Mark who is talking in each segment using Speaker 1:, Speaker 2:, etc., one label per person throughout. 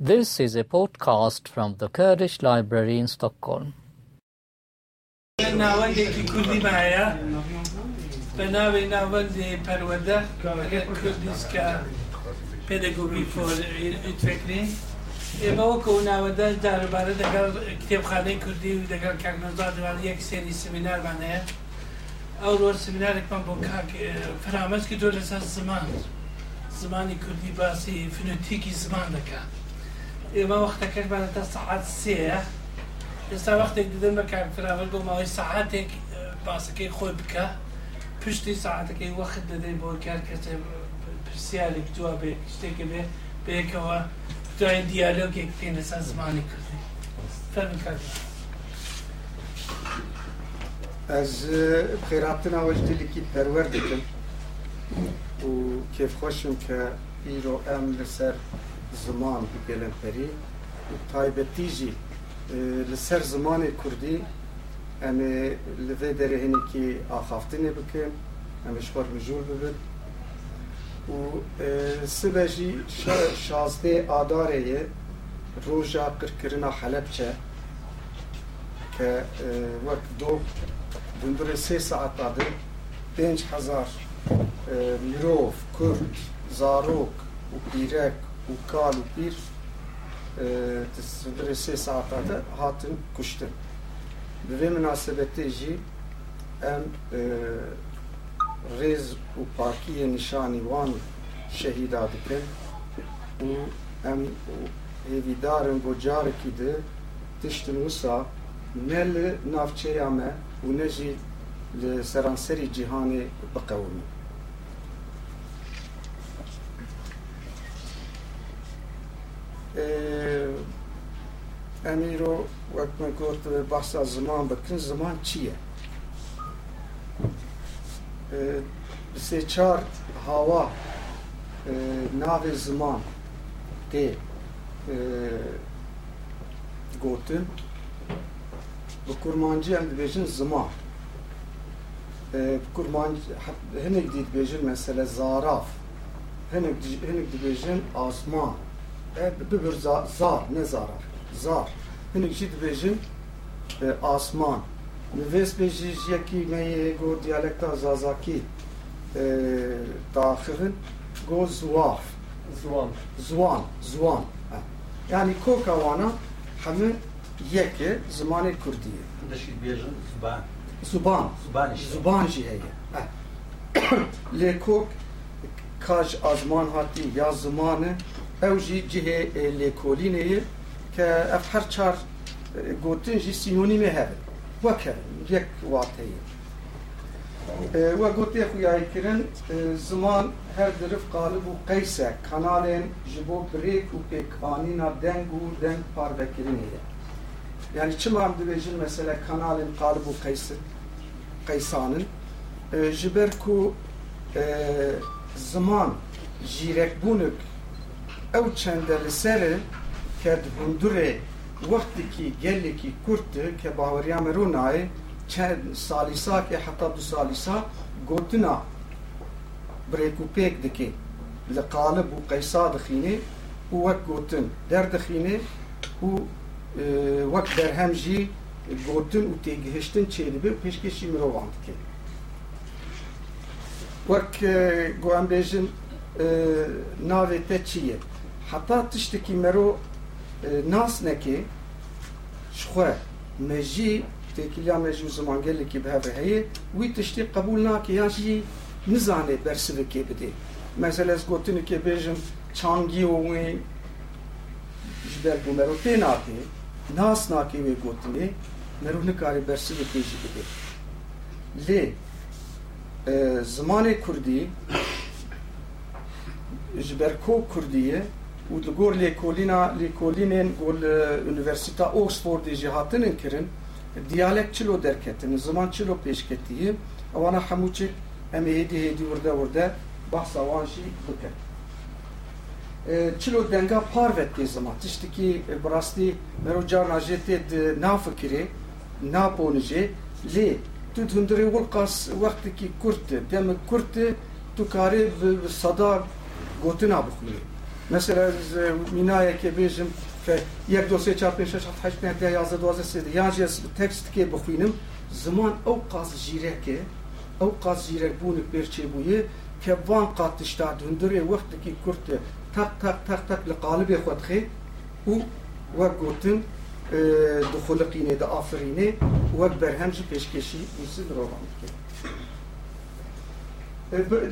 Speaker 1: This is a podcast from the Kurdish Library in Stockholm.
Speaker 2: ناوەندێکی کوردی مایە بە ناوی ناوەندی پەروەدە ئەگەر کوردیسکە پێدەگوبی فۆرفکری ئێمە وەکو ناوەدە دارەبارە دەگەڵ کتێبخانەی کوردی و دەگەڵ کاکنۆزادوان یەک سێری سمینارمان هەیە ئەو ڕۆژ سمینارێکمان بۆ کاک فرامەز کردۆ لەسەر زمان زمانی کوردی باسی فنوتیکی زمان دەکات ئێمە وەختەکەشمانە تا سەعات سێە ئێستا وەختێک دەدەن بە کارفراوەل بۆ ماوەی سەعاتێک باسەکەی خۆی بکە. پشتی ساعتەکەی وەخت دەدەین بۆ کار کەسێ پرسیارێک دووە بێ شتێکە بێ بەیەکەوە دوای دیالۆگێک پێ لەسەر زمانی کوردی فەرمی کار
Speaker 3: Ez xêratina we ji dilekî perwer dikim û kêfxweşim ke îro em li ser ziman bigelin perî û taybetî jî li ser zimanê Kurdî em ê li vê derê hinekî axaftinê bikin em ê ji xwe mijûl bibin û sibe jî şazdê adarê ye roja qirkirina Helepçe ke wek dov dundurê sê saeta de pênc hezar mirov, Kurd, zarok û pîrek û kal û pîr dundurê sê saeta de hatin kuştin. Bi vê münasebetê jî em rêz û pakiyê nîşanî wan şehîda dikin û em hêvîdarin bo carekî de tiştin wisa ne li navçeya me û ne jî li seranserî cîhanê biqewmin. Em îro wek me got behsa ziman bikin ziman çi ye? Bi sê çar hawa navê ziman tê gotin bi kurmancî em dibêjin ziman kurmancî hinek dî dibêjin mesele zaraf hinek hinek dibêjin asman bibir zar ne zaraf zar hinek jî dibêjin asman Nivês bê jî yekî me yê got diyalekta zazakî daxivin got zuwaf
Speaker 4: Zwan.
Speaker 3: Zwan, zwan. Yani koka wana hemû yek e zimanê Kurdî ye.
Speaker 4: Dişi bêjin zuban.
Speaker 3: Zuban,
Speaker 4: Zuban işte.
Speaker 3: zuban jî heye. Lê kok kaj azman hatî ya zimanê ew jî cihê lêkolînê ke ev her çar gotin jî sinonîmê hebe. Wek hebe, yek wat heye. We gotê xuyayî kirin ziman her dirif qalib û qeys e kanalên ji bo birêk û pêkanîna deng û deng parvekirinê ye. Yani çima em dibêjin mesele kanalên qalib û qeys qeysanin ji ber ku ziman jîrekbûnik ew çende li serê ke di hundurê wextekî gelekî Kurd ke baweriya me rû nayê çend salîsakê heta du salîsa gotina birêk û pêk dike li qalib û qeysa dixîne û wek gotin derdixîne û wek derhem jî gotin û têgihiştin çêdibe pêşkêşî mirovan dike. Wek got em bêjin navê te çi ye heta tiştekî mero nas neke ji xwe me jî têkiliya me jî û zimangelekî bi hev heye wî tiştê qebûl nake yan jî nizane bersivekê bide mesela ez gotinekê bêjim çangî û wê ji ber ku mero tê nake nas nake wê gotinê mero nikarê bersivekê jî bide lê zimanê Kurdî ji ber ko Gor lêkolîna lêkolînên gol Üniversita Oxfordê jî hatinin kirin diyalek çilo derketin ziman çilo pêşketiye ewana hemû çi em ê hêdî hêdî wirde wirde behsa wan jî bikin çilo denga parvet tê ziman tiştekî bi rastî mero carna jê tê di nafikirê naponijê lê tu hundirê wilqas wextekî Kurd demik Kurd tu karê bi sada gotina مثلا از مینایه که بیجم که یک دو سه چهار پنج شش هفت هشت نه ده یازده دوازده سیزده یا جی تکست که بخوینم زمان او قاز جیره که او قاز جیره بون برچه بویه که وان قات تشتاد هندره وقت کی کرت تق تق تق تق لقالب خود خي و وقوتن دخول قینه دا آفرینه وقت برهم جی پیشکشی ویسید روان که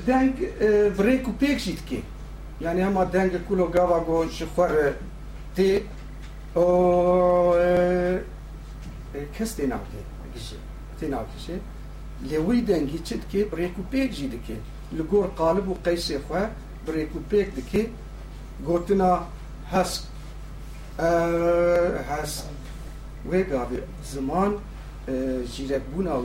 Speaker 3: دنگ بریک و پیک جید که یعنی اما دنگ کلو گاوا گو شخور تی او کس تی ناو که گیشه تی ناو کشه لوی دنگی چید که بریک و پیک جید که لگور قالب و قیس خواه بریک و پیک دکه گوتنا هست هست وی گاوی زمان جیرک بونا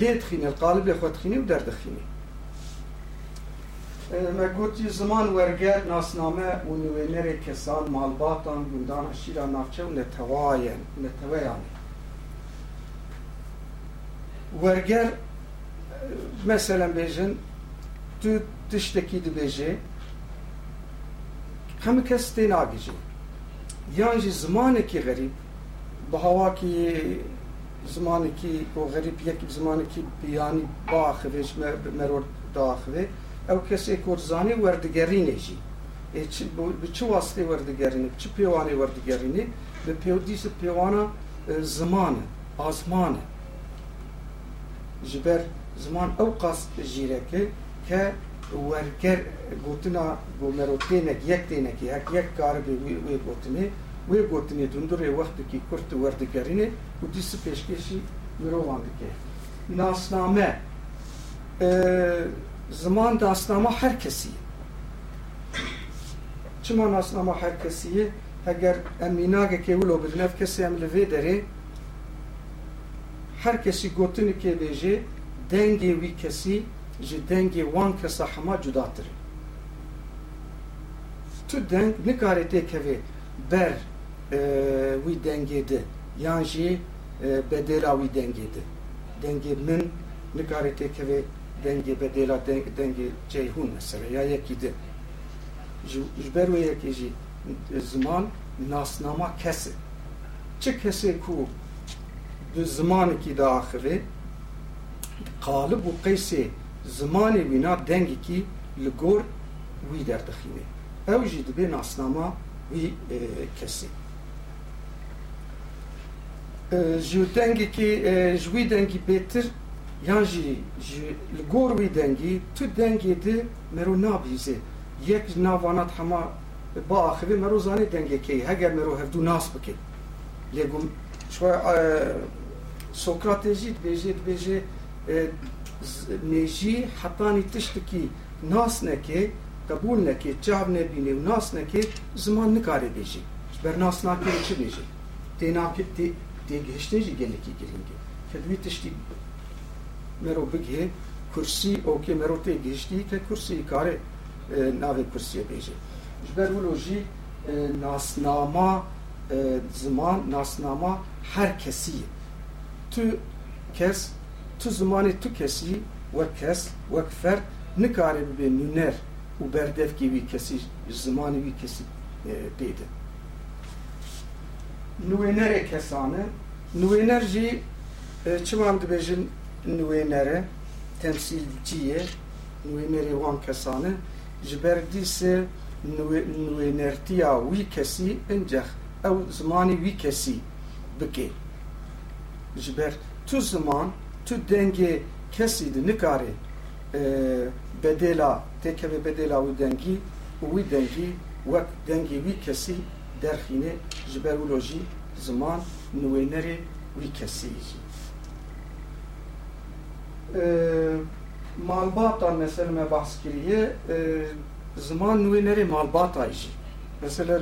Speaker 3: لێت القالب قالب خود خۆتخینی و دەردەخینی. مەگوتی زمان ورگر ناسنامه و نوینر کسان مالباتان گندان اشیرا ناوچە و نتوائن نتوائن ورگر مثلا بیجن تو همه کس هەمە کەس تێ زمانه یانجی غریب غەریب هوا هەواکی زمانی که و غریب یکی زمانی که بیانی با خویش مرور دا او کسی کورزانی وردگری نیجی ای چه به چه واسطه وردگری نیجی چه پیوانی وردگری نیجی به پیو پیودیس پیوانا زمان آزمان جبر زمان او قصد جیره که که ورگر گوتنا گو مرور تینک یک تینکی هک یک کار بیوی گوتنی. وی گوتنه وی گوتنی دندور وقت کی کرت وردگرینه و دیس پیشکشی مروان دکه ناسنامه زمان داسنامه هر کسی چما ناسنامه هر کسیه اگر امیناگه که ولو بدنف کسی هم لوی داره هر کسی گوتنی که بیجه دنگی وی کسی ji dengê wan kesa hema cudatir e. Tu deng nikare tê kevê ber ee, wî dengê yan jî e, bedêla wî dengê di. Dengê min nikarî têkevê dengê bedêla dengê ceyhûn mesele ya yekî di. Ji ber wê nasnama kesê. Çi kesê ku di zimanekî de axivê qalib û qeysê zimanê wîna dengekî li gor wî derdixîne. Ew jî dibe nasnama wî e, kesê. دخینه او جی دبی ناسناما وی کسی جو دنگی کی جوی دنگی بیتر یان جی لگور وی دنگی تو دنگی ده مرو نابیزه یک ناوانات هما با آخری مرو زانی دنگی کی هگر مرو هفدو ناس بکی لگم شوی سوکراتیجی بیجی بیجی نێژی حتانی تشتێکی ناس نەکێ قبول نەکێ چاو نەبینێ و ناس نەکێ زمان نکارێ بێژی بەر ناس ناکێ diye gehshte gele ki giringe khadmi tishti mero bighe kursi o ke mero te gehshti ke kursi kare e, nave kursiye beje jber ulo jî e, nasnama e, zaman nasnama her kesi tu kes tu zamanı tu kesi ve kes ve fer nikare bi nüner u berdef gibi kesi zamanı bi kesi dedi. Nüvenere kesane نوینر جی چمان دبیجن نوینره تمثیلچیه نوینری وان کسانه جبر دیس نوینرتیا وی کسی انجخ او زمانی وی کسی بکی جبر تو زمان تو دنگی کسی دی نکاری بدلا تکه به بدلا و دنگی وی دنگی وک دنگی وی کسی درخینه جبرولوژی زمان نوینری ویکسی ایزی مالباتا مثلا ما بحث کریه زمان نوینری مالباتا ایزی مثلا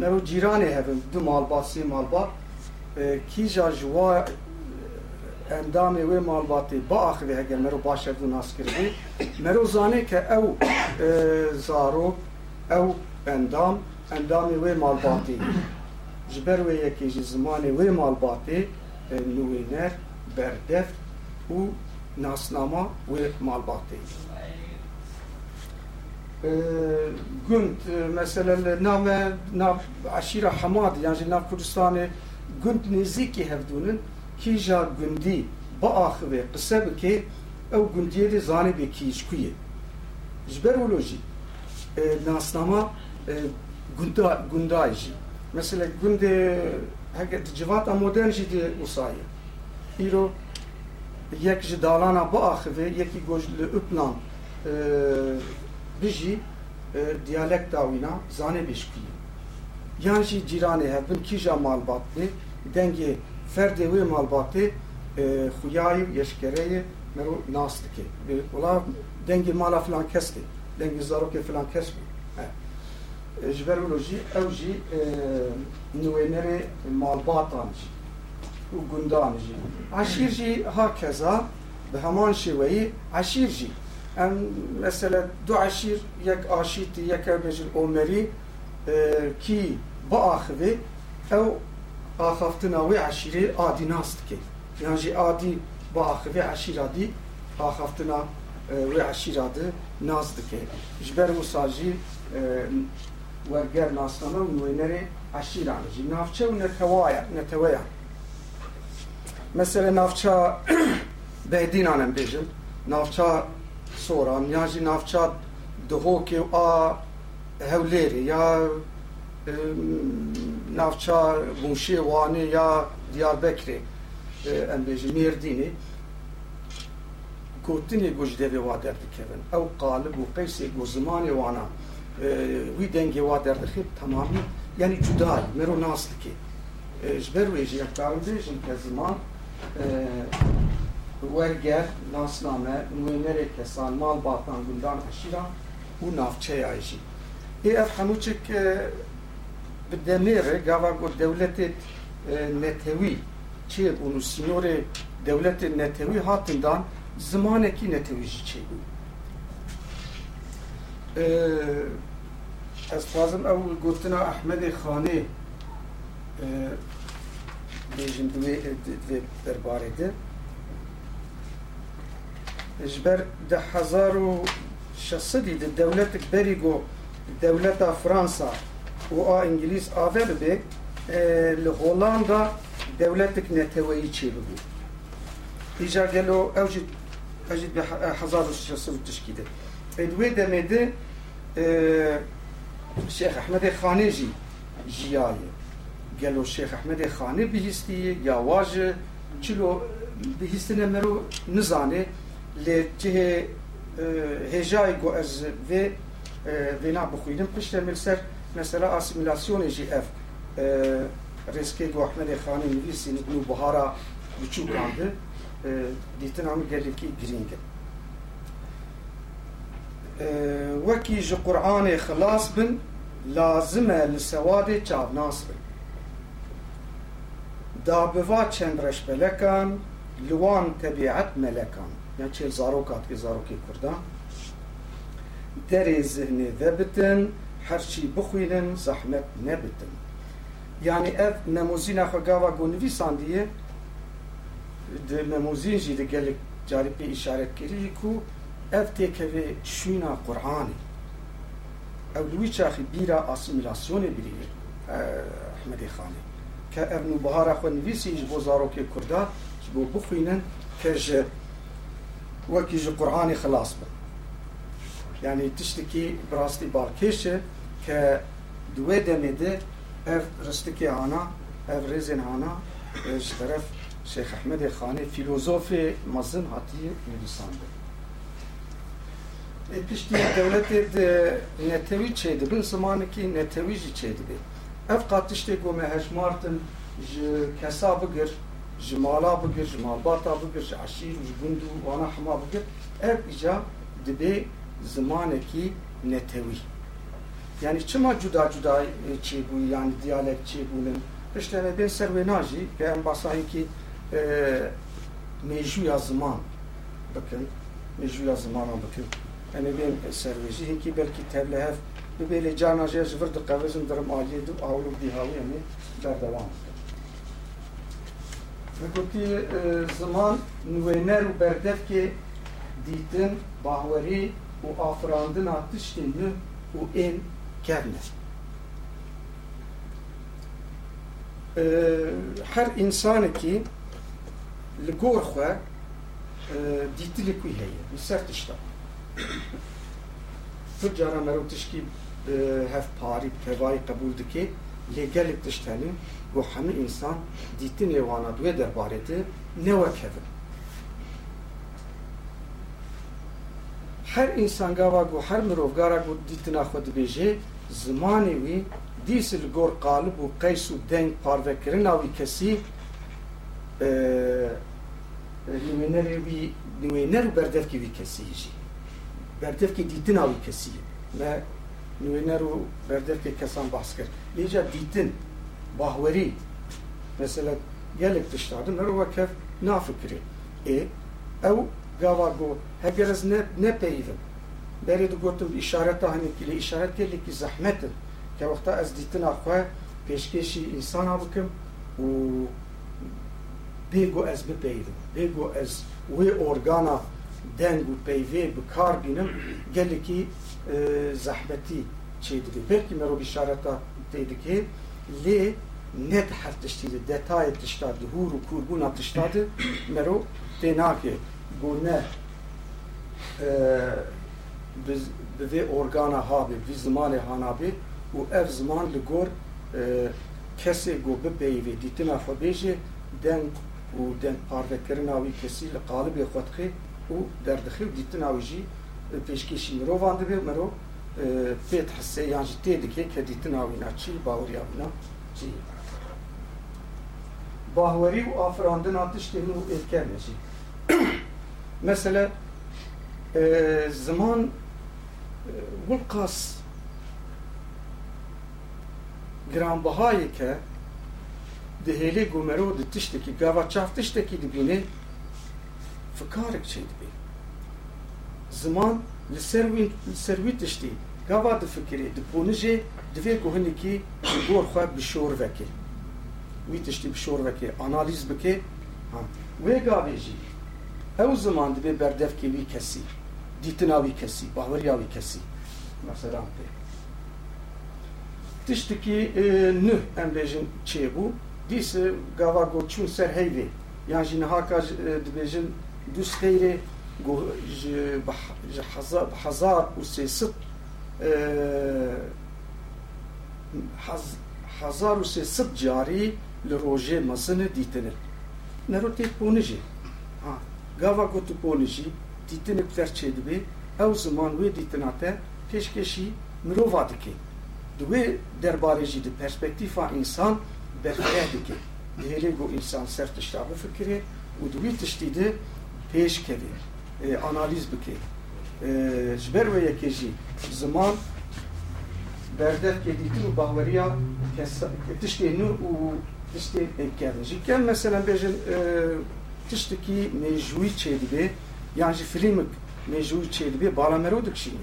Speaker 3: نرو جیرانی هفن دو مالباسی مالبات. کی جا جوا اندام و مالباتی با آخری هگر مرو باشه دو ناس کردی مرو زانه که او زارو او اندام اندام و مالباتی. ji ber wê yekê ji zimanê wê malbatê e nûwêner berdeft û nasnama wê malbatê e, gund e, mesela nav nav aşira hamad yani nav kurdistanê gund nêzîkî hevdûnin kîja gundî bi axivê qise bike ew gundiyê de zanibê kîj ku ye. Ji ber olojî nasnama gunda Mesela gundê heke di civata modern jî de wisa ye. Îro yek ji dalana biaxive yekî goj li Uplan bijî diyalekta wîna zanê bêşkûyê. Yan jî cîranê hevbin kîja malbatê dengê ferdê wê malbatê xuyayê yeşkereyê mero nas dike. Wala dengê mala filan kes tê. Dengê zarokê filan kes bû. Ji ber wilo jî jî nûênerê malbatan jî û gundan jî. Aşîr jî hakeza bi heman şêweyî aşîr jî em mesela du aşîr yek aşîtî yek bejin omerî ki biaxivê ew axaftina wê aşîrê adî nas dike. Yan jî adî biaxivê aşîra dî axaftina wê ورگر ناسنا و عشیر عمجی نافچه و نتوایا مثلا مەسەرە به بەدینانم بێژن. ناوچە سۆران یاژی ناوچە دهوکی و آ هولیری یا ناوچە بوشێ وانی یا دیار بکری ام بیجن میر دینی گوتنی گوش دیوی وادر دەردکەون. او قالب و قیسی و وانا. Dengê wa derdixe temamî yani cudayî mero nas dike ji ber wê jî yek karim bêjin ke ziman werger nasname nûnerê kesan mal batan gundan eşîra û navçeya jî ê ev hemû çik bi demêre gava got dewletê netewî çê bûn û sînorê dewletê netewî hatin dan zimanekî netewî jî çê xwazim ew gotina Ehmedê Xanê bêjin divê derbarê de ji di hezar û şesedî di dewletek berî got Fransa û a İngilîz ave bibe li Hollanda dewletek neteweyî çê bibû. Îja gelo ew jî ew jî bi hezar û şesed û tişkî de. De شیخ احمد خانی جی جیای. گلو شیخ احمد خانی بهیستی یا واج چلو بهیستن مرو نزانه. جه هجای گو از و وینا بخویدن پشت ملسر مثلا اسیمیلاسیون جی اف رسکی گو احمد خانی نویسی نو بچو کانده دیتن گلی که گرینگه. وكي جه قرآن خلاص بن لازمه لسواد چابناس بن. دابوا چند رشبلکان لوان طبیعت ملکان. یعنی چه زاروکات که زاروکی کردن. دری ذهنی ذبتن هرچی بخوینن زحمت نبتن. یعنی اف نموزین اخو گاوا گونوی ساندیه. ده نموزین جی ده جاری پی اشارت اف تی کی وی چینا قران او لوی چاخی بیرا اسیمیلاسیون بیرینی احمدی خان ک ا ابن بهار خو نویسی ژ بوزارو بو بخوینن ک ژ و کی قران خلاص ب یعنی تشت کی براستی بار کیش ک دو دمیده اف رست کی اف رزن انا اس طرف شیخ احمدی خان فیلسوف مزن حتی piştî devletê de netewî çêdibin zimanekî netewî jî çêdibe ev qat tiştê ku me hejmartin ji kesa bigir ji mala bigir gund û wana hema bigir ev îca dibe zimanekî netewî yani çima cuda cuda çêbûyî yani diyalek çêbûnin piştê me bên ser wê najî ke em basayekî mêjûya ziman bikin mêjûya zimanan bikin yani ben serveci heki belki tevlehef ve böyle can acıya zıvırdı kavezin dırım aliyedim avlum dihalı yani berdevam ve kuti e, zaman nüvener u berdef ki ditin bahveri u afrandın atıştini u en kevne. E, her insan ki li gor xwe e, dîtilikî heye li Fıcara merû tişkî hev parî pevayî qebûl dike lê gelek tişt hene û hemû însan dîtinê wana duê derbarê te ne wek hevin. Her insan gava gu her mirov gara gu dîtina xwe dibêje zimanê wî dîs li gor qalib û qeys û deng parvekirina wî kesî e, e, li wî li û berdevkê wî kesî hêjî. کەسیژی بەردەفکی دیتناوی کەسی me نوێنەر و بەردەفکی کەسان باس کرد لێجا دیتن باهوەری مثلا gelek tiştadın merova kev nafikirê ê ew gava got heger ez ne nepeyivim berê digotim îşareta hinekî lê îşaret gelekî zehmetin ke wexta ez dîtina xwe pêşkêşî însana bikim û bêgo ez bipeyivim bêgo ez wê organa دنگو و پیوه به کار بینم گلی که زحمتی چی دیگه؟ بلکی مرو بشارتا تیده که لی نید حرف تشتیده دتای تشتاده هور و کربون تشتاده مرو تیناکه گو نه به وی ارگان ها بی وی و او زمان لگور کسی گو به پیوه دیتنا دنگ و دنگ پاردکرن آوی کسی لقالب خودخی و در و دیتنناویژی پێشکێشی مرۆڤان دەبێ مرۆ پێت حسێ یانژ تێ دکێت کە دیتنناوینا چی باوریابنا چی باهوەری و ئافراندنا تشتێن و ئێکەمێژی مثلا زمان وقاس که کە دهێلێ گومەرۆ د تشتێکی گاوا چاف تشتێکی دبینێ di di fikarek çê dibe ziman li ser wî li ser wî tiştî gava difikirê di ponijê divê ku hinekî li gor xwe bişor veke. Wî tiştî bişor veke analîz bike wê gavê jî? Ew ziman dibe berdevkê wî kesî dîtina wî kesî baweriya wî kesî. Mesela pê. Tiştekî nû em bêjin çêbû dîs gava goçûn ser heyvê. Yan jî nihaka dibêjin دوست غیر هزار و سیصد هزار و سیصد جاری لروژه مسن دیتنه. نرو تی پونجی. ها گاوا تو پونجی. دیتنه پتر چه دوی؟ او زمان وی دیتناته پیشکشی مرووا دکی دوی درباره جی دی پرسپکتیفا انسان برخیه دکی دیلی گو انسان سر تشتا بفکره و دوی تشتی û di wî tiştî de pêş keve analîz bike ji ber wê yekê jî ziman berdevkê dîtin û baweriya tiştê nû û tiştê êkevin jî kem mesela bêjin tiştekî mêjûyî çê dibe yan jî filîmik mêjûyî çê dibe balamero dikişîne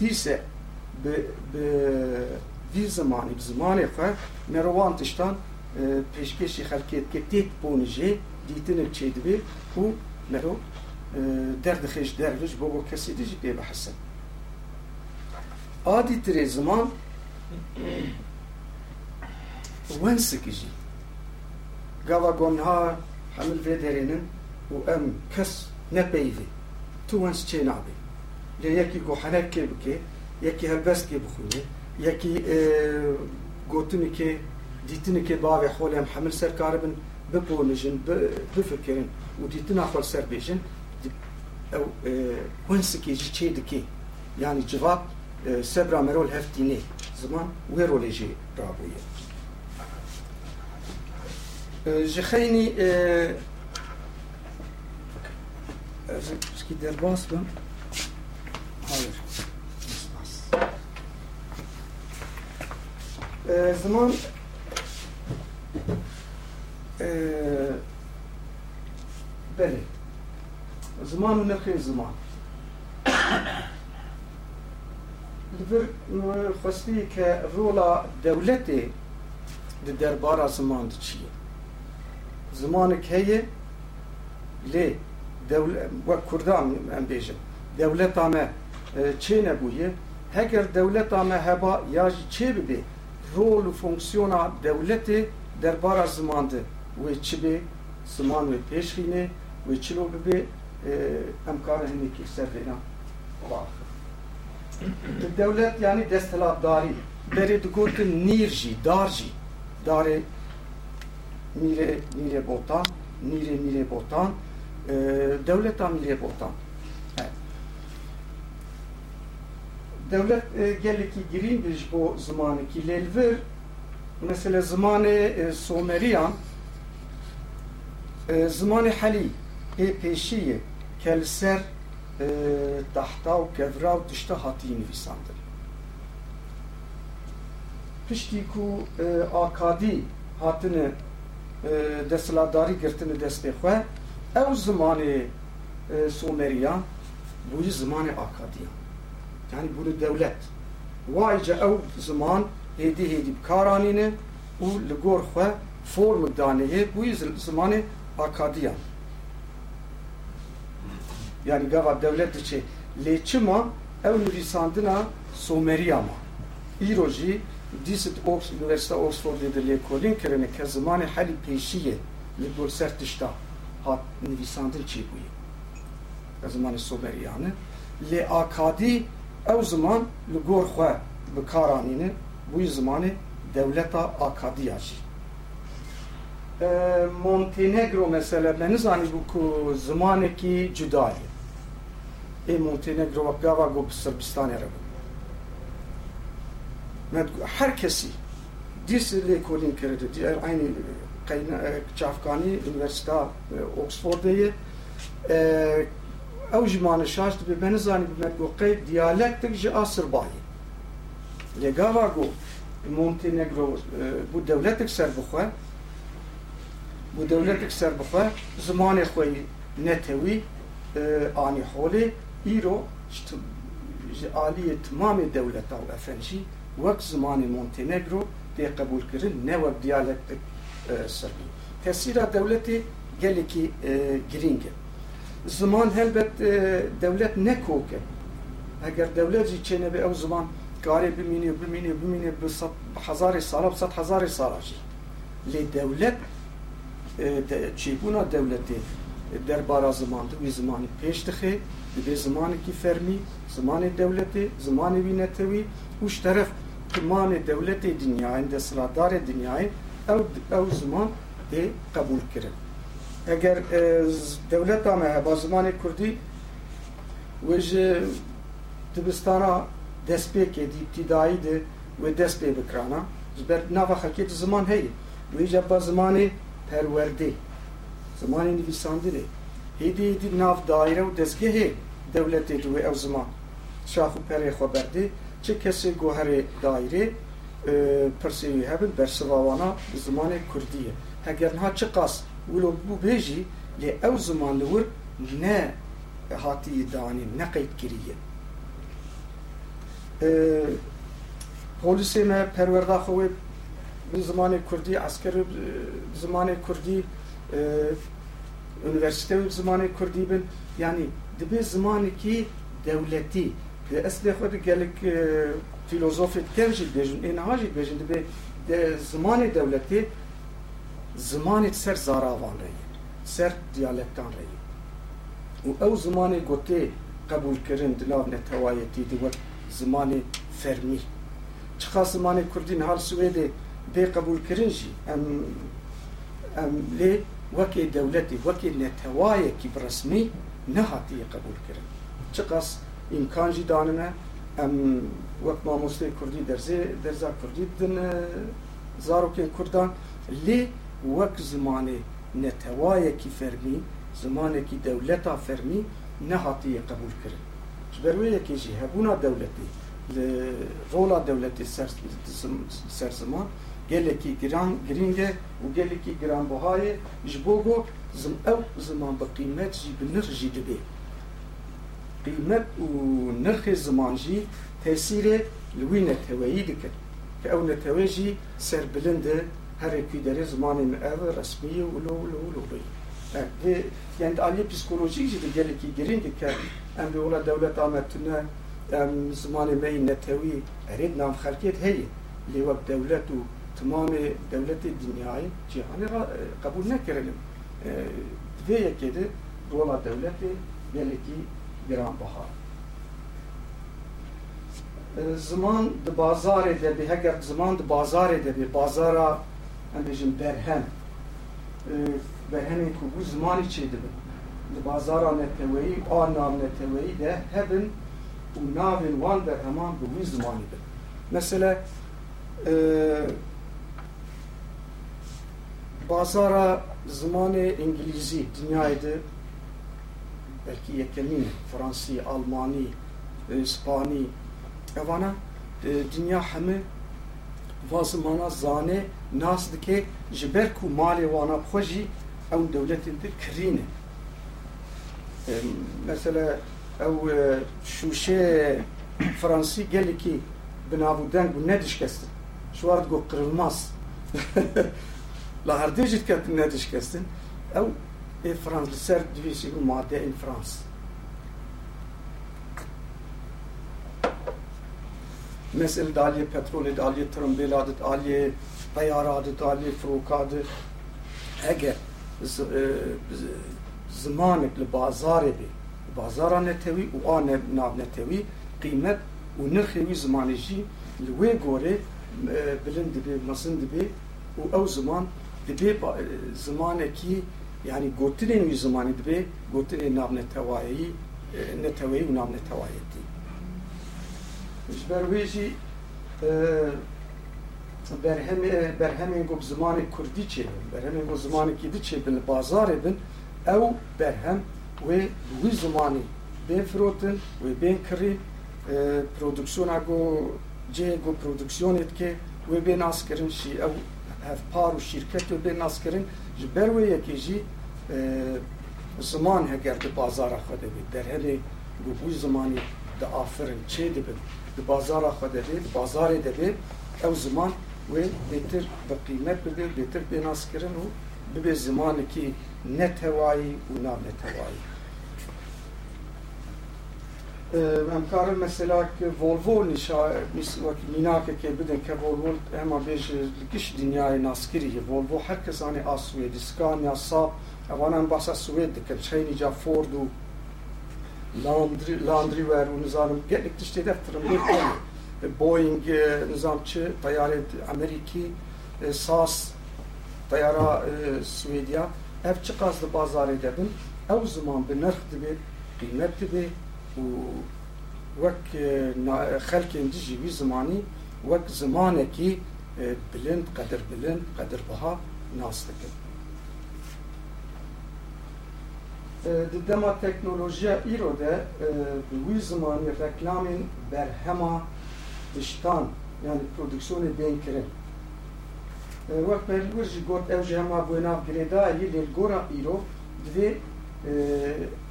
Speaker 3: dîse bi vî zimanî bi zimanê xwe merovan tiştan pêşkêşî xelkê dike têk ponijê dîtinek çê dibe û mero derdixêj derviş bo got kesî de jî pê bihesin adî tirê ziman wensikî jî gava gonha hemil vê derênin û em kes nepeyvê tu wens çê nabê lê yekî gohenek kê bike yekî helbest kê bixwîne yekî gotinekê dîtinekê bavê xwe em hemil ser karibin biponijin bifikirin ser bêjin ew wensikê jî çê dike yani civab sebra merol heftînê ziman wê rolê jî rabûye ji xeynî Şki derbas bim. Hayır. Ee, zaman بله. زمان و نرخی زمان. لبر خواستی که رولا دولت در دربار زمان چیه؟ زمان که هیه لی دولت و کردان من بیشم دولت همه چه نبویه؟ هگر دولت همه هبا یا چه ببی؟ رول و فونکسیونا دولت دربار زمان فۆنکسیۆنا دەولەتێ دەربارە زماندە وێ چ بێ زمان وێ پێشخینێ وێ چلۆ ببێ ئەم کارە هەندێکی سەرێنا دەولەت ینی دەستهلاتداری دەرێ دگوتن نیرژی دارژی دارێ میرێ میرێ بۆتان نیرێ میرێ بۆتان دەولەتان میرێ بۆتان دەولەت gelekî girîngiş بۆ zimanekî lêlvir mesela zimanê Someriyan helî ê pêşiyê ke li ser tahta û kevra û tişta hatiye nivîsandin piştî ku akadî hatine desthilatdarî girtine destê xwe ew zimanê Someriyan bûyî zimanê akadiyan yani bunu devlet. Vayca ev zaman hedi hedi karanine u li gor xwe form daneye bu zamanı akadiyan yani gava devlet diçe leçima ev nivîsandina Someriya ma. Îro jî dîsit Ox Üniversite Oxford'ê de lêkolîn kirine ke zimanê helî pêşiyê li gor ser tişta hat nivîsandin çî bûye zimanê Someriyanê lê akadî ew ziman li gor xwe bi karanîne bûyî zimanê devleta akadiya jî Montenegro mesela me nizanî bû ku zimanekî cuda ye ê Montenegro wek gava got bi Sırbistanê re me her kesî dîs lêkolîn kirdi diğer aynı çavkanî Üniversita Oxford'ê ye ew ji manişaş dibe me nizanî bi me goqey diyalektik ji a Sirbayê lê gava got Montenegro bû devletek ser bixwe bû devletek ser bixwe zimanê xwe netewî anî holê îro ji aliyê timamê dewleta û efencî wek zimanê Montenegro tê qebûlkirin ne wek diyalektik Sirbî tesîra dewletê gelekî girîng e ziman helbet devlet ne koke eger devlet jî çêne be ew ziman karê bimîne bimîne bimîne bi hezarê sala bi sed hezarê sala jî lê dewlet çêbûna چیبونا دولتی در بارا زمان وی زمانی پیش دخه به زمانی کی فرمی زمان دولتی زمان وی نتوی وش طرف کمان دولتی دنیای د سردار دنیای او او زمان دی قبول کرد اگر دولت آمه با زمان کردی وج دبستانا دست پی که دی ابتدایی ده و دست پی بکرانا زبر نوا خلکی زمان هی ویجا با زمان perwerdê zimanê nivîsandinê hêdî hêdî nav daîre û destgehê devletê di wê ew ziman şax û perê xwe berdê çi kesê goherê daîrê pirsê wî hebin bersiva wana bi zimanê Kurdî ye heger niha çi qas wilo bû bêjî lê ew ziman li ne hatiye danîn ne qeyd kiriye polisê me perwerda xwe به زمان کردی عسکر به زمان کردی اونیورسیته به زمان کردی بن یعنی دبی زمانی کی دولتی به اصل خود گلک فیلوزوف تنجی بیجن اینها جی بیجن دبی زمان دولتی زمان سر زاراوان رایی سر دیالکتان رایی و او زمان گوته قبول کردن دلاو نتوایتی دیوک زمان فرمی چخا زمان کردی نهال سویده بێ قبولکردنجی ئەم ئەم لێ وەکێ دەولەتی وەکێ نەتەوایەکی بڕسمی نەهاتیە قبولکردن. چ قەس ئیمکانجی دانمە ئەم وەک مامۆستی کوردی دەرزێ دەرزا کوردی دن زارۆکێ کوردان. لێ وەک زمانێ نەتەوایەکی فەرمی زمانێکی دەولەتا فەرمی نەهاتیە قبولکردن. بەروەیەکێکی هەبوونا دەولەتی ڕۆڵا دەولەتی سەر زمان gelekî giran giringe û gelekî giranbihayê ji bo got zim ew ziman bi qîmet jî bi nirx jî dibe. Qîmet û nirxê ziman jî tesîrê li wî neteweyî dikin ki ew netewe jî serbilind e herê pîderê zimanê me ev resmî û lo lo lo lo. E, ve yani aliye psikolojik jî de gelekî giringe ke em bi ola dewlet ametune em zimanê me netewî erê nav xelkiyet heye. Lê wek dewlet û tamamı devleti dünyayı, cihanı kabul nekirelim. Ve yekedi dola devleti belki giran bahar. Zaman de bazar edebi, heger zaman de bazar edebi, bazara hem berhem. Berhemi ku bu zaman içi dibi. De bazara neteveyi, anar neteveyi de hebin u navin van berheman bu zaman idi. Mesela e, bazara zamanı İngiliz'i dünyaydı. Belki yekeni, Fransi, Almani, e, İspani, evana e, dünya hemi vazmana zane nas dike jiberku mali wana khoji ev devletin de kirine. Mesela ev e, şuşe Fransi geliki binavuden bu ne dişkesti. Şu artık o kırılmaz. لا لهارديجت كانت نادش كاستن أو اي فرانس لسار ديفيسيكو معطيها ان فرانس. مسألة دالي بترول دالي دالية ترمبيلة دالية طيارة فروك عدد اگر زمانك لبازاري بي بازار نتوي وأنا ناب نتوي قيمة ونرخي زماني جي لوي غوري بلند بي مصند بي و أو زمان دبي زمانكي يعني قوتلين وي زماني دبي قوتلين ناب نتوائي نتوي و ناب نتوائي دي جبرویجی برهم برهم گو زمان کردی چه برهم گو زمان کی دی چه بن بازار بن او برهم و وی زمانی بین فروتن و بین کری پرودکسیون گو جه گو پرودکسیونت که و بین اسکرین شی هفپار و شرکت و به ناس کرن جبر و یکی جی زمان هگر ده بازار خود بید در هلی گوبوی زمانی ده آفرین چه ده بید ده بازار خود بید بازار ده بید او زمان و بهتر به قیمت بده بهتر به ناس کرن و به زمان کی نتوایی و نام نتوایی nav netewayî em karin mesela ki Volvo nişa wek mînakekê bidin ke Volvo hema bêje li giş dünyayê naskirî Volvo herkes anê a Swêdî Scania Saab evanan bahsa Swêd dikin çeyînî ca Ford û لاندری لاندری ور و نظام gellik tişte defterim bir Boeing nizamçı tayyare Ameriki SAS tayyara Swediya ev çıkazdı bazar edebin ev zaman bir nırh dibi kıymet dibi و وك خلق دجي في زماني وك زمانكي بلند قدر بلند قدر بها ناس دكن دما تکنولوژیا ایرو ده به زمانی رکلامین بر هما دشتان yani prodüksiyonu ben kirin. Vakt per ورجی گوت او جه هما بوینا گریدا یی لیل گورا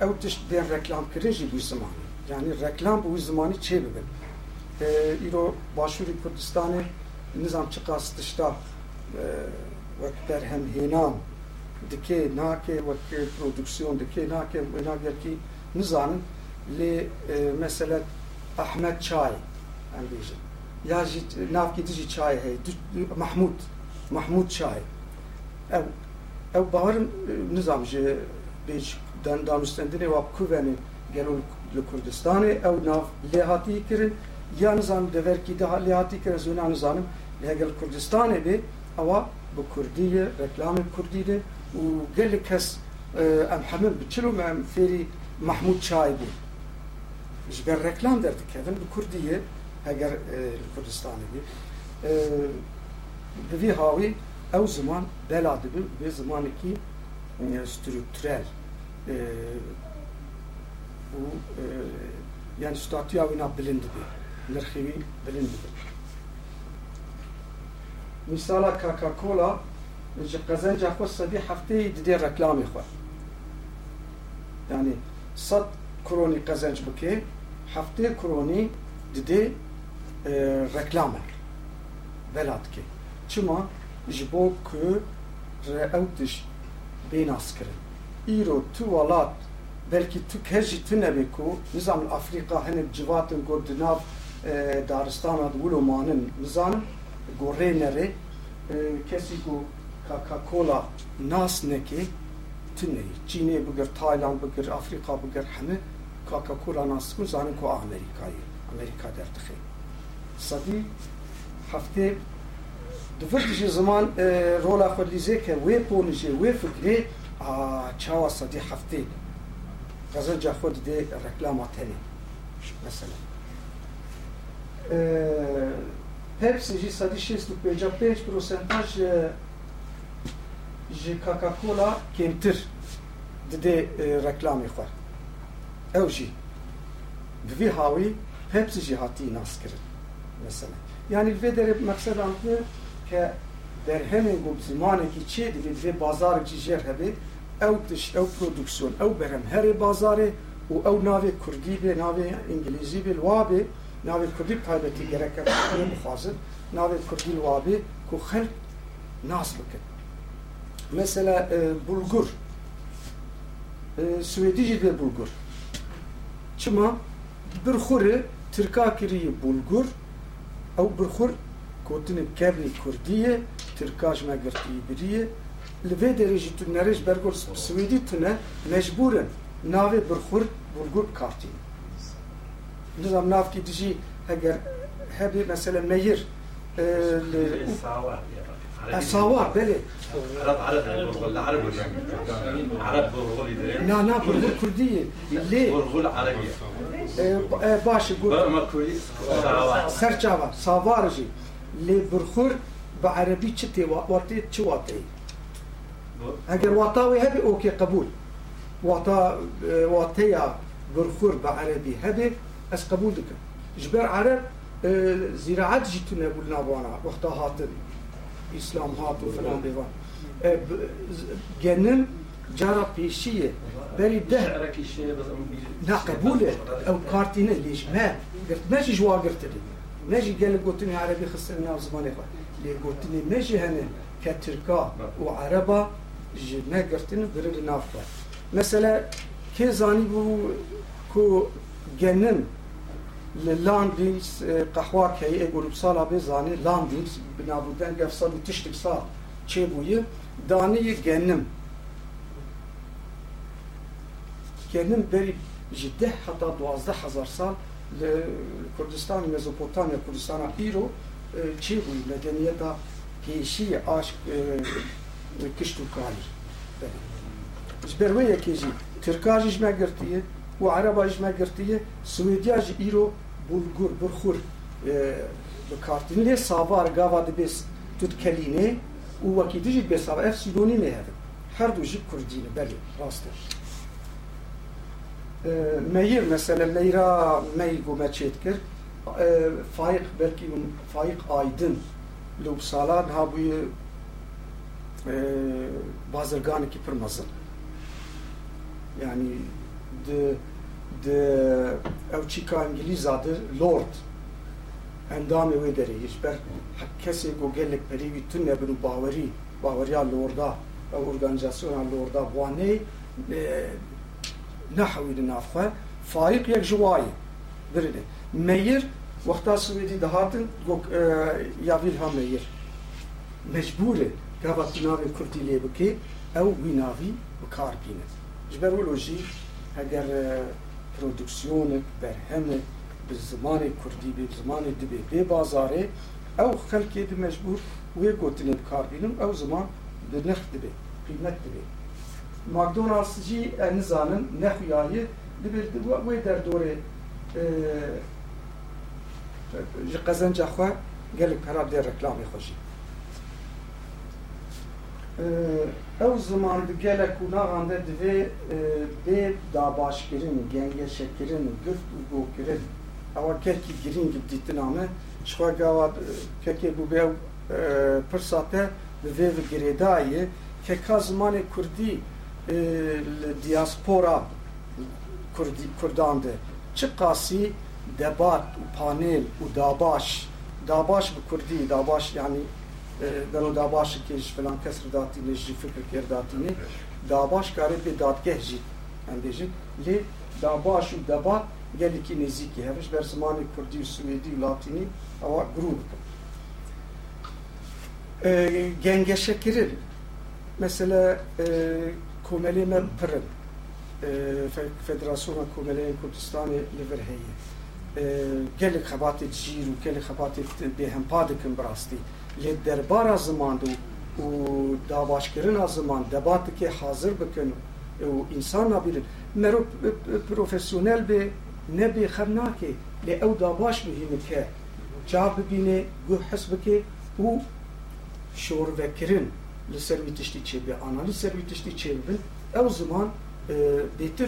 Speaker 3: ew tişt dên reklamkirin jî wî zimanê yanî reklam bi wî zimanî çê bibin îro başûrê kurdistanê nizam çi qas tişta wek derhemhênan dike nake wek prodüksiyon dike nake wêna gerkî nizanin lê mesela Ahmet Çay em bêjin ya jî navkê çay heye Mahmud Mahmud Çay. Ew ew bawerim nizam ji bêj danûstendinê wa kuvenê gelo li Kurdistanê ew nav lê hatî kirin ya nizam deverkî de lê hatî kirin zûna nizanim lê gel Kurdistanê bê ewa bi Kurdî ye reklamê Kurdî de وقال لك هس ام حمد بتشلو مع فيري محمود شايبي جبر ريكلام درت كذا بكردية هجر الكردستاني بي بفي هاوي او زمان بلاد e, bu e, yani statüya bilindidir. Nirhivi bilindidir. Misala Coca-Cola ji qezenca xwe sedî hefteyê didê reklamê xwe. Yani sed kronî qezenc bike, heftê kronî didê e, reklame bela dike. Çima ji bo ku ew tişt bênas kirin îro tu welat belkî tu kes jî tu nebe ku nizam Afrika hinek civatin got di nav e, daristana di wilo manin nizanin gorê nerê e, kesî ku Coca-Cola nas neke tu neyî Çînê bigir Tayland bigir Afrika bigir hemê Coca-Cola nas ku zanin ku Amerikayê Amerika derdixe sedî heftê Difir ji zaman e, rola xwe lîzê ke wê polîjê wê fikrê a çawa sedî heftê gazeca xwe didê reklama tenê mesela Pepsi ji pênca pênc prosentaj ji Coca-Cola kêmtir didê e, reklamê xwe ew jî bi vî hawî Pepsi jî hatî nas kirin mesela yani vê derê meksedan ku ke derhemên got zimanekî çê dibê divê bazarekî jêr hebe ew tiş ew produksiyon ew berem herê bazarê û ew navê Kurdî bê navê İngilîzî bê li wa bê navê Kurdî taybetî gereke bixwazin navê Kurdî li wa bê ku xelk nas bikin mesela e, bulgur. E, Swêdî jî bulgur. Çima birxurê Tirka kiriye bulgur. Ew birxur gotinê kevnî Kurdî Tirkaş me girtî biriye لبه درجه تو نرج برگور سویدی تو نه مجبورن ناوی برخور برگور کارتی. نظام ناف کی دیجی اگر هبی مثلا میر الصواب آه، آه، بله
Speaker 4: عرب عرب برغل عرب عرب برغل
Speaker 3: نه لا برغل كردية ليه
Speaker 4: برغل عربية
Speaker 3: باش يقول سرجاوا سوارجی
Speaker 4: لی برخور به
Speaker 3: عربی چتی واتی چواتی اگر واتاوی هبی اوکی قبول. وطا آه، واتیا برخور بعربي عربی هبی از قبول دکم جبر عرب آه، زراعت جیتونه بول نبوانا وقتا هاتن. اسلام هات و فلان بیوان جنن جارا بيشية بري ده لا قبوله أو كارتينا ليش ما قلت ماشي جوا
Speaker 4: قلت لي ماشي
Speaker 3: قال قلتني عربي خسرنا وزماني خا لي قلتني ماشي هنا كتركا وعربا ji wa girtiye me jî gelek gotinê erebî xistin nav zimanê xwe lê gotinê me jî hene ke tirka û ereba ji me girtin birin li nav xwe mesela kê zanî bû ku genim li Landîs qehwa keyê golûpsala bê zanî Landîs bi navbûden gev sal û tiştik sal çêbûye daniyê genim kendim beri ji deh heta duwazdeh hezar sal Kurdistan Mezopotamya Kurdistana îro çê bûye medeniyeta pêşî aşk ji me girtiye û Ereba jî me girtiye Swêdiya jî îro bulgur birxur bi kartîn lê savar gava dibe tut kelînê û wekî dijî bê savar ev Sîdonî ne hevin her du jî Kurdî ne belê rast e meyir mesela meyra mey bu meçet kir. Faik belki faik aydın lubsalan ha bu bazırgan ki pırmasın yani de de ev çika İngiliz adı Lord endamı ve deri hiçbir kesi go gelek peri bütün ne bunu baveri baveriya Lord'a organizasyona Lord'a bu ne نحوی نافخوا فایق یک جوایی برده میر وقتا سویدی دهاتن گوک یاویل ها میر مجبوره گاوا ناوی کردی لێ او وی ناوی بکار بینه جبرو لوجی اگر پرودکسیون برهم به زمان کردی به زمان دبی بازاره او خلکی به مجبور وی گوتنی بکار او زمان به نخ دبی قیمت دبی مکدونالدز جی انزانن نخ یایی دبی وی در دوره جی قزنجا خواه گلی پراب در رکلامی خوشید Ee, ev zamandı gelek unağan e, da divi be da başkirin, genge şekirin, güft ugokirin ama keki girin gibi dittin ama şuha gava e, keki bu be pırsate ve ve giredayı keka zamanı kurdi e, diaspora kurdi kurdandı. Çıkasi debat panel u dabaş dabaş bu kurdi dabaş yani داباش داباش به کردی داباش یعنی گلو داباش کش فلان کسر داتی نجی فکر کر داتی نه داباش کاری به دادگه جی اندیجی لی داباش و دبات گلی کی نزیکی هفش بر زمان کردی و سویدی و لاتینی اوا گروه گنگشه کرن mesela e, komeli me pırın e, Federasyona Komeli Kurdistan'ı liver heye e, gelek xebatê cîr û gelek xebatê bêhempa dikin bi لی دربار زمان و و داواش زمان دبات که حاضر بکن و انسان نبیرن مرو پروفسیونل به نبی خرناکه لی او داواش بهینه که جاب ببینه گو حس بکه و شور وکرن لی سروی چه به آنالی سروی تشتی چه ببین او زمان بیتر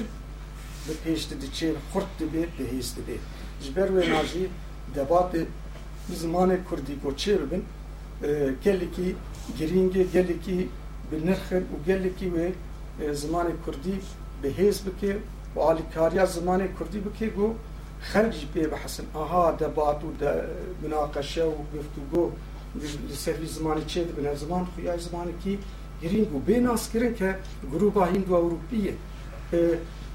Speaker 3: به پیش دید چه خورد دبه بهیز دبه جبر و ناجی دبات زمان کردی گو چه ببین gelekî girîngê gelekî bi nirxên û gelekî wê zimanê Kurdî bihêz bike û alîkariya zimanê Kurdî bike got خرج پی بحسن آها دبات و د مناقشه و گفتگو لسری زمانی چه بنا زمان خویا زمانی کی گرین بو بین اس گرین که گروه هند و اروپیه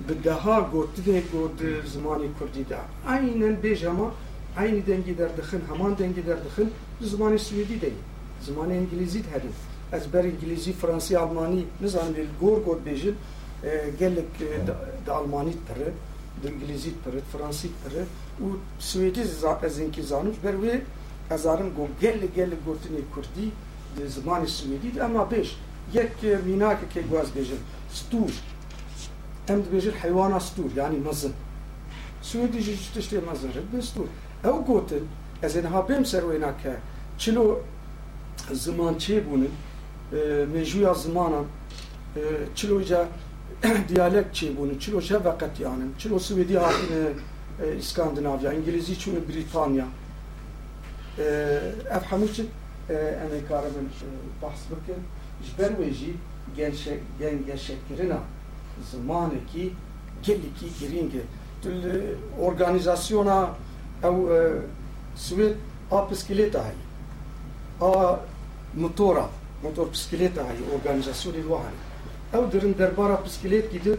Speaker 3: به دها گوتی ده گود زمانی کردی ده اینن بیجما این دنگی در دخن همان دنگی در زمانی سویدی دی زمانی انگلیزی هدی از بر انگلیزی فرانسی آلمانی نزانم بیل گور گود بیجن gelek de Almani pere, de İngilizî pere, Fransî pere û Swêdî ez inkî zanim ber wê ez zarim got gelek gelek gotinê Kurdî di zimanê Swêdî de ama beş yek mînakekê gwaz bêjin stûr em dibêjin heywana stûr yanî mezin Swêdî jî tiştê mezin bi stûr ew gotin ez ê niha bêm ser wê nake çilo ziman çêbûnin mêjûya zimanan çilo ja diyalekt çêbûnin çilo şev veqetiyanin çilo Swêdî hatine İskandinavya İngilîzî çûne Britanya ev hemû çi em ê karibin behs bikin ji ber wê jî gengeşekirina zimanekî gelekî girîng e organizasyona ew Swêd a piskilêta heye a motora motor piskilêta heye organizasyonê wa heye ew dirin derbara piskilêt gîdi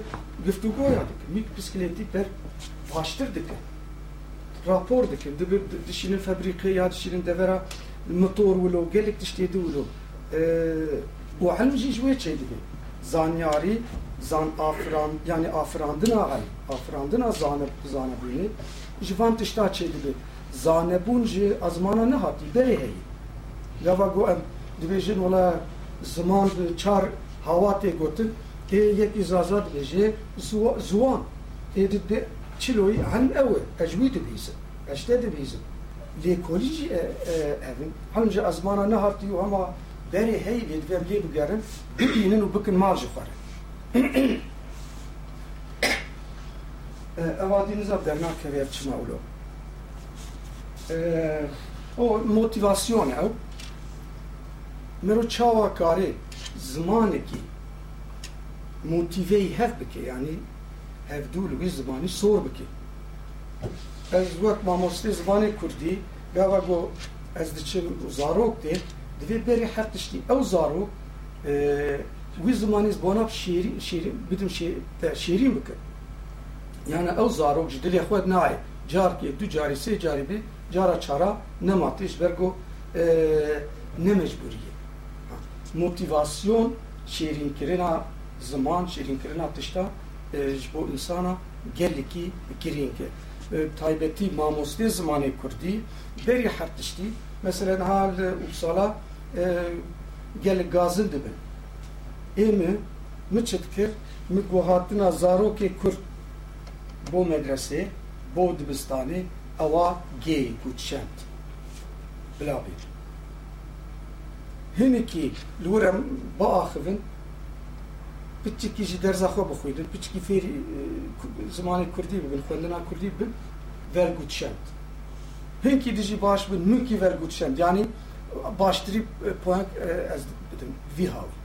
Speaker 3: giftûgoya dikin mîk piskilêtî ber baştir dikin rapor dikin dibir dişinin fabrikê ya dişinin devera motor wilo gelek tiştê di wilo û helm jî ji wê çê dibe zanyarî zan afran yani afirandina hal afirandina zaneb zanebûnê ji van tişta çê dibe zanebûn ji azmana nehatî berê heye gava got em dibêjin wala ziman bi çar havatê gotin tê yek îzazat dibêje ziwan tê dide çiloyî helm ew e ez wî dibîzim ez tê dibîzim lêkolî jî evin helm ji azmana nehatî û hema berê hey lê divê lê bigerin bibînin û bikin mal ji xwe re evadîniza او موتیواسیون او مرو چاوا کاری زمانی که موتیوی هف بکه یعنی هف دولوی زبانی سور بکه از وقت ما ماموستی زمانی کردی گاوا گو از دچم زاروک دی دوی بری حق او زارو وی زمانی زبانی شیری شیری بدم شیری بکه یعنی او زاروک جدلی خود نای جار که دو جاری سه جاری بی cara çara nematê ji ber got ne mecburiye motivasyon şêrînkirina ziman şêrînkirina tişta ji bo insana gelekî girîng e taybetî mamostê zimanê Kurdî berî her tiştî mesela niha li Uppsala gelek gazil dibin ême min çi dikir min guhatina zarokê Kurd bo medresê bo dibistanê ئەوە گێی کوچەند بلاڵی هینێکی لورە بە ئاخبن پچێکیژی دەرزەخۆ بخوێدن پچکی فێری زمانی کوردی ببن خوێندنا کوردی بن وەرگوتشەند. هینکی دژی باش بن نوکی وەرگوتشەند. یانی باشتری پوانک ez bidim vî hawi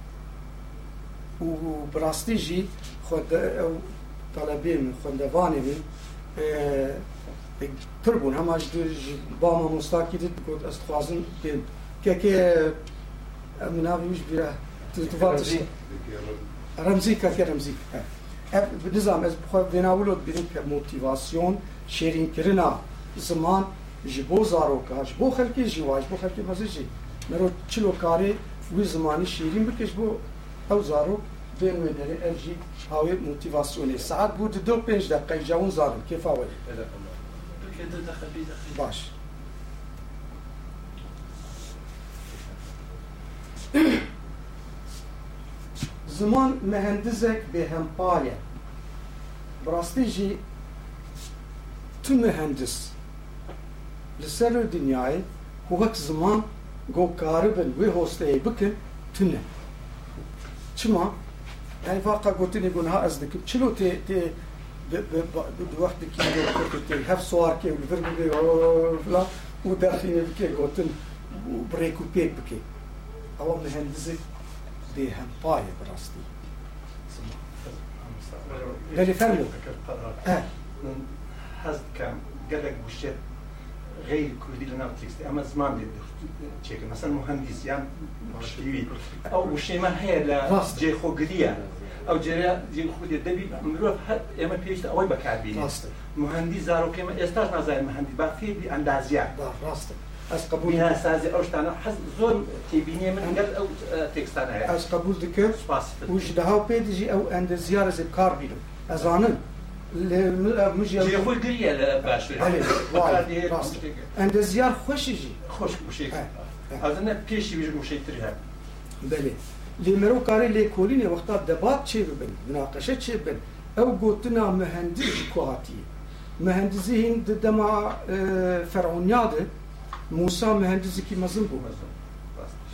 Speaker 3: û bi rastî خود xwe ew talebê pir bûn hema ji ba mamostakî dit got ez dixwazim kekê من ناوی وش بیره تفاتش رمزی که که رمزی ev nizam ez bixwe vênawilot birin ke motivasyon şêrîn kirina ziman ji bo zaroka ji bo xelkê jî wa ji bo xelkê mezî jî mero çilo karê wî zimanî şêrîn bike ji bo ew zarok bên wê derê ev jî hawê motivasyonê saet bû di do pênc deqe jewin zarin kêfa we
Speaker 2: كده دخل بي دخل
Speaker 3: baş Ziman mühendizek bêhempar ye. Bi rastî jî tu mühendis li ser û dinyayê ku wek ziman got karibin wê hosteyê bikin tu ne. Çima yani بوقت وحدة كي هاف سوار كي والفيرمي فلا وداخلين بكي قوتن وبريكو بيك بكي. أو مهندس دي هامباية براستي. آه. غير فرمو حزد كام قال لك بوشت غير كردي لنا
Speaker 4: بتكست أما زمان دي تشيك. مثلا مهندس يعني أو وشي ما هي لا جي خو قريه ئەو جێرە جین خودی دەبی مرۆڤ هەر ئێمە پێویست ئەوەی
Speaker 3: بەکاربی
Speaker 4: مهندی زارۆکێمە ئێستاش نازانین مهندی با فێبی ئەندازیان
Speaker 3: ڕاستە. ئەس قبول
Speaker 4: سازی ئەو شتانە حەز زۆر تێبینێ من هەنگەر ئەو تێکستانە هەیە.
Speaker 3: ئەس قبول دکرد وش دەها پێ دژی
Speaker 4: ئەو ئەندە زیارە زێ
Speaker 3: بکار بیرم ئەزانن ئەندە زیار خۆشیژی.
Speaker 4: خۆش
Speaker 3: موشێ
Speaker 4: ئەزنە پێشی ویژ
Speaker 3: موشەی تر هەیە. بەێ لمرو كاري لي كوليني وقتا دبات شي بن مناقشة شي بن أو قوتنا مهندس كواتي مهندسين دما فرعونياده موسى مهندسي كي مزن بو مزن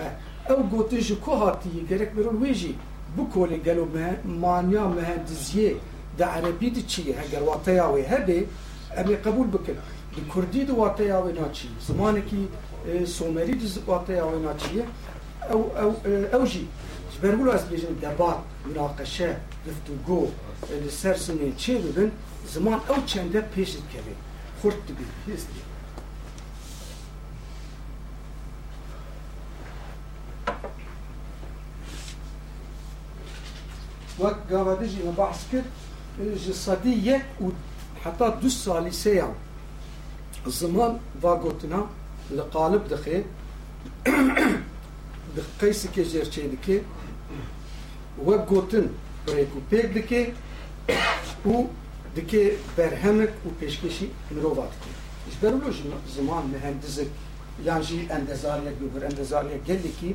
Speaker 3: آه. أو قوتن جي كواتي جرك مرو ويجي بكولي قالوا مانيا مهندسيه دا عربي دي تشي هقر واتياوي هبي ابي قبول بكن دي كردي دي واتياوي ناتشي زمانكي آه، سومري دي واتياوي ناتشي أو أو آه، أو جي برگل از بيجن دبات مناقشه گفتگو لسر سنه چه ببین زمان أو چنده پیشت کبی خورد بی هست وقت قاعدة جي بحث كت جسدية حتى دو سالسية الزمان واقوتنا لقالب دخي دقيسي كجير شيدكي wek gotin birêk û dike û dike berhemek û pêşkêşî mirova dike. Ji ber wilo ziman mihendizik yan jî endezariya gûbir endezariya gelekî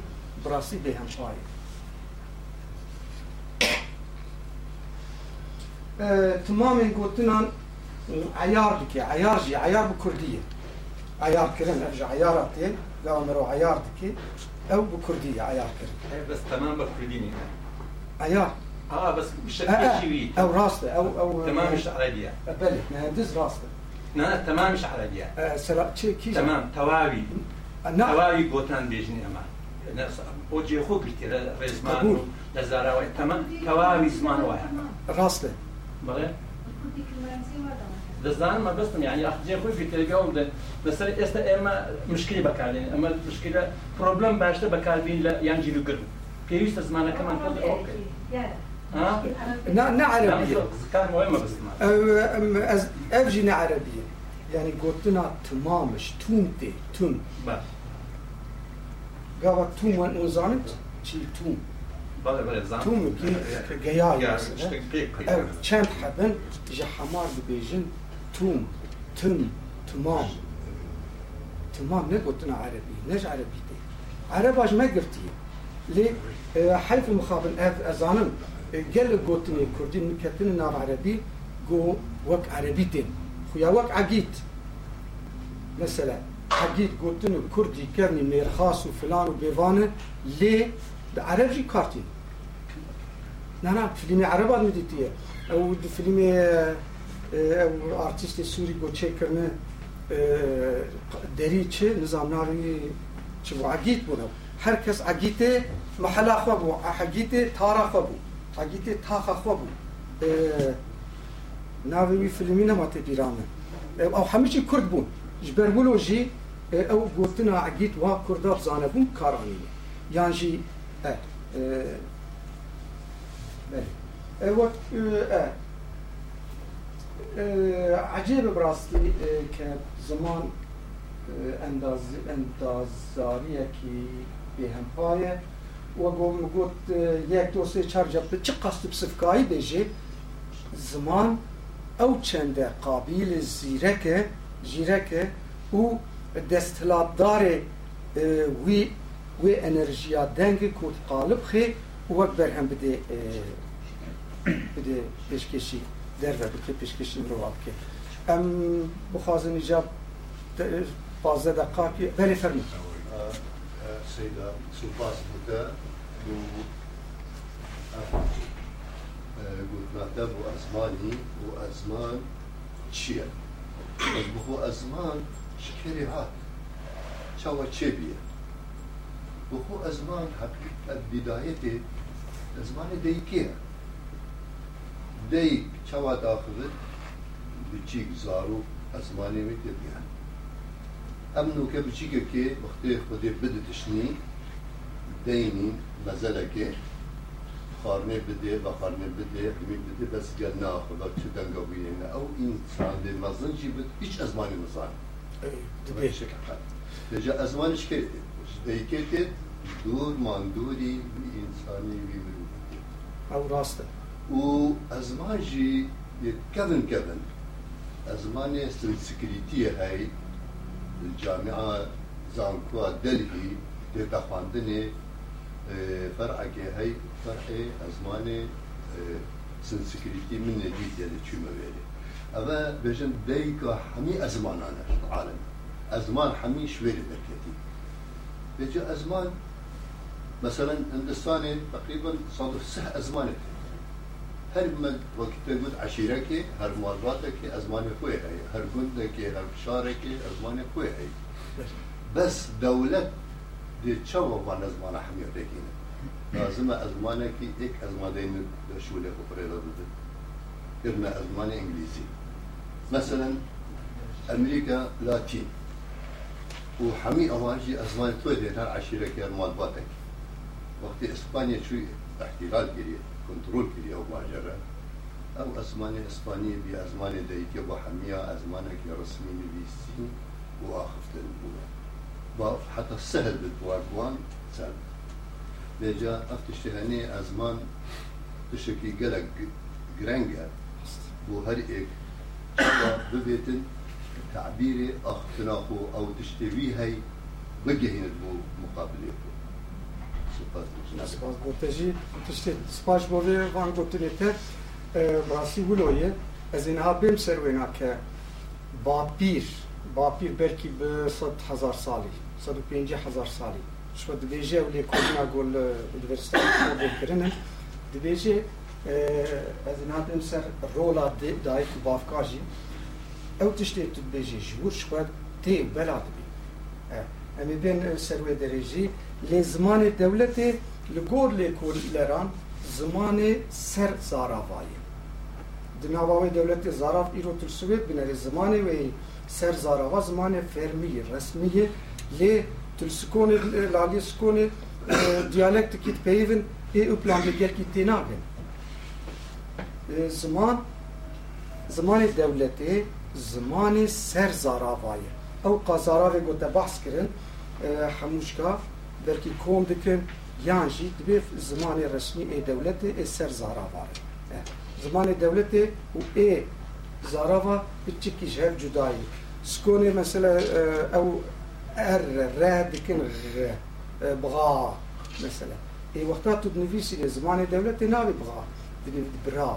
Speaker 3: bi rastî bêhempa ye. timamên gotinan eyar dike eyar jî eyar bi kurdî ye eyar kirin ev ji eyara tê ve mirov eyar dike ew bi kurdî ye eyar kirin
Speaker 4: ev bes temam
Speaker 3: ايوه
Speaker 4: اه بس
Speaker 3: بشكل
Speaker 4: آه
Speaker 3: شيوي او راسته او او
Speaker 4: تمام مش عربيه
Speaker 3: بله مهندس راسته.
Speaker 4: نه تمام مش
Speaker 3: عربيه آه سلا كي
Speaker 4: تمام تواوي تواوي بوتان بيجني اما نفس او جي خو
Speaker 3: قلت رزمان
Speaker 4: لزاراوي تمام تواوي زمان واحد
Speaker 3: راسته. بله.
Speaker 4: دەزان مە بستم یعنی ئەخجێ خۆی فیتەلگەڵدن بەسەر ئێستا ئێمە مشکلی بەکارێن ئەمە مشکلە پرۆبلم باشتە بەکاربین لە یانجیلوگرن باشته بكالبين لا ينجي لقر بيوست زمانه كمان كده اوكي ها
Speaker 3: na ne
Speaker 4: لا
Speaker 3: Erebiye
Speaker 4: كان مهمه بس ما
Speaker 3: ew em, ez ev jî ne Erebiye yani gotina tamamış tüm tê tüm
Speaker 4: بله
Speaker 3: لحلف مخابن اف ازانن قال قوتني كردين مكتن نار عربي جو وك عربيتين خويا وك عقيد. مثلا عقيد قوتن كردي كرني ميرخاص وفلان وبيفانه لي عربي كارتين نعم فيلم عربات مديتيه أو فيلم أو أرتيست سوري جو تشيكرنه أه، دريتشي نظام ناري تشبو عقيد بونو هر کس عگیت محل خوا بو عگیت تارا خوا بو عگیت تاخ خوا بو. ناوی فیلمی نماته بیرانه او چی کرد بون جبر ولو جی او گوتنا عگیت وا کرداب زانه بون کارانی. یان جی اه اه، بله. اه اه، عجیب براستی که زمان انداز اندازاریه کی به هم پایه و گم گوت اه، یک دو سه چهار جب چه قصد بسفکایی بیجه زمان او چنده قابل زیرکه جیرکه و دستلاتدار اه، وی وی انرژیا دنگ کود قالب خی و وقت برهم بده اه، بده پیشکشی در و بده پیشکشی رو که ام بخوازن ایجاب بازده دقیقه که بله فرمی
Speaker 5: سيدة سلطاس بوتا قلت مكتب وأزماني وأزمان شيء بس بخو أزمان شكري هات شاوة تشيبية بخو أزمان حقيقة بدايتي أزمان ديكيها ديك شاوة داخل بتشيك زارو أزماني متبيها ئەم نوکە بچیکەکێ بەختێ خودێ بدتشنی دەینی مەزەرەکێ خارنێ بدێ بە خارنێ بدێ هەمی بدێ بەسگە ناخ بە چ دەنگە بینە ئەو ئینسان دێ مەزنجی بت هیچ ئەزمانی مزان دەجا ئەزمانش کرد دەیکێتێ دوور ماندووری ئینسانی وی
Speaker 3: ئەو ڕاستە
Speaker 5: و ئەزمانجی کەون کەون ئەزمانی سنسکریتی هەیە بالجامعة زانكوا دلهي آه، فرع خواندنێ فەرعەکێ هەی فەرحێ ئەزمانێ سنسکریتی منێ دیتێ لە أبا بجن ديك حمي أزمان آه، أنا عالم. ازمان حمي شوية دەکێتی بێجە أزمان مثلا هندستاني تقريبا صادف سه أزمان ئەزمانێت هر من وقت بود عشیره که هر مالبات که از مان خوی هی هر گند که هر شاره که از مان خوی هی. بس دولت دی چه و مان از دکینه. لازم از مان که یک از مان دین شوله خوبره داده کرنا از مان انگلیسی. مثلا امریکا لاتین. وحمي أواجي أزمان تودي نار عشيرة كير مال باتك وقت إسبانيا شوي احتلال قريب کنترل کردی أو ماجرا أو ازمان اسپانی بی ازمان دیگه با همیا ازمانه که رسمی نویسین و آخفتن بوده با حتی سهل بتواردوان سهل بيجا افتش هني أزمان تشكي قلق جرانجا وهر ايك ببيتن تعبيري اختناقو أو تشتوي
Speaker 3: هي بجهين المقابلة. Սպասբոտեժի դիշտե սպասբովի վանգոտին եթե բասի գուլոյե ez inhabim servena ke bapir bapir belki bi sad hazar sali sad penci hazar sali şu dibêje ew lêkolina gol universitetê kirinin dibêje ez inhabim ser rola dayîk û bavkar jî ew tiştê tu dibêje ji wir ji xwe tê bela dibî لی زمان دولت لگور لی کولران زمان سر زاراوایی دناواوی دولت زاراف ایرو تلسویت بینه زمان وی سر زاراوا زمان فرمی رسمی لی تلسکون لالی سکون دیالکت کیت پیون ای او پلان لگل کی تیناگن زمان زمان دولت زمان سر زاراوایی او قازاراوی گوته بحث کرن حموشکا. بلکه کۆم دکن یانژی دبێ زمانی ڕسمی ئێ دەولەتێ ئێ سەر زاراوارە زمانی دەولەتێ و ئێ زاراوا بچکیش هەر جودایی سکۆنێ مەسەلە ئەو ئەر ڕە دکن بغا مثلا ئێ وەختا تو نویسی لێ زمانی دەولەتێ ناوی بغا دبێ برا